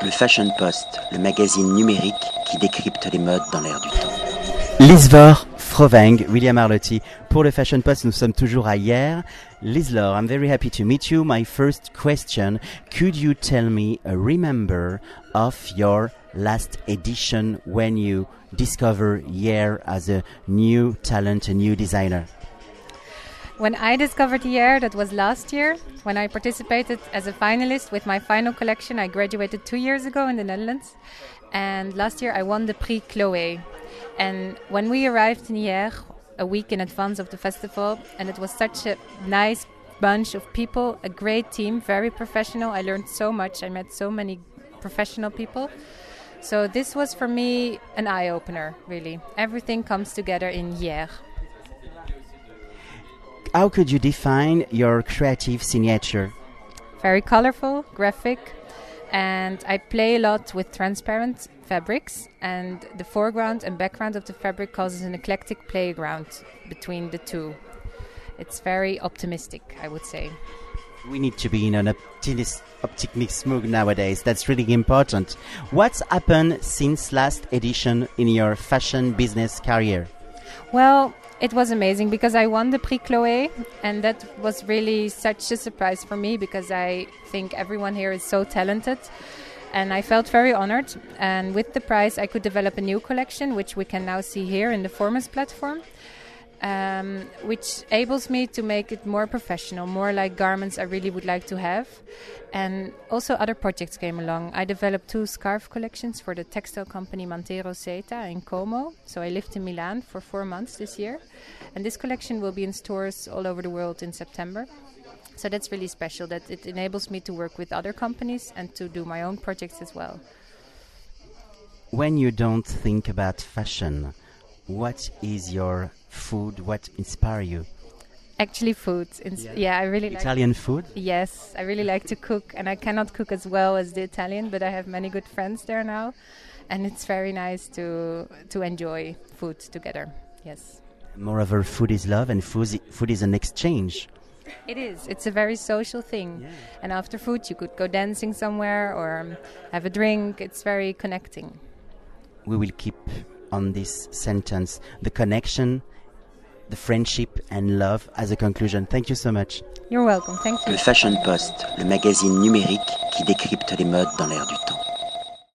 Le Fashion Post, le magazine numérique qui décrypte les modes dans l'air du temps. Lisvor Froveng, William Arlotti. Pour le Fashion Post, nous sommes toujours à hier. Lislor, I'm very happy to meet you. My first question, could you tell me a remember of your last edition when you discover Yer as a new talent, a new designer? When I discovered Hyères, that was last year, when I participated as a finalist with my final collection. I graduated two years ago in the Netherlands. And last year I won the Prix Chloé. And when we arrived in Hyères, a week in advance of the festival, and it was such a nice bunch of people, a great team, very professional. I learned so much. I met so many professional people. So this was for me an eye opener, really. Everything comes together in Hyères. How could you define your creative signature? Very colorful, graphic, and I play a lot with transparent fabrics, and the foreground and background of the fabric causes an eclectic playground between the two. It's very optimistic, I would say. We need to be in an optimis- optimistic mood nowadays. That's really important. What's happened since last edition in your fashion business career? Well, it was amazing because I won the Prix Chloé, and that was really such a surprise for me because I think everyone here is so talented. And I felt very honored. And with the prize, I could develop a new collection, which we can now see here in the Formers platform um, which enables me to make it more professional, more like garments I really would like to have. And also other projects came along. I developed two scarf collections for the textile company Mantero Seta in Como. So I lived in Milan for four months this year. And this collection will be in stores all over the world in September. So that's really special that it enables me to work with other companies and to do my own projects as well. When you don't think about fashion, what is your food? What inspire you? Actually, food. Ins- Yeah. yeah. I really like. Italian food? Yes, I really like to cook, and I cannot cook as well as the Italian, but I have many good friends there now, and it's very nice to to enjoy food together. Yes, Moreover, food is love, and food is, food is an exchange. it is. It's a very social thing, and after food, you could go dancing somewhere or um, have a drink. It's very connecting. We will keep on this sentence the connection, the friendship, and love as a conclusion. Thank you so much. You're welcome. Thank you. Le Fashion Post, le magazine numérique qui décrypte les modes dans l'air du temps.